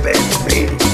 baby, baby.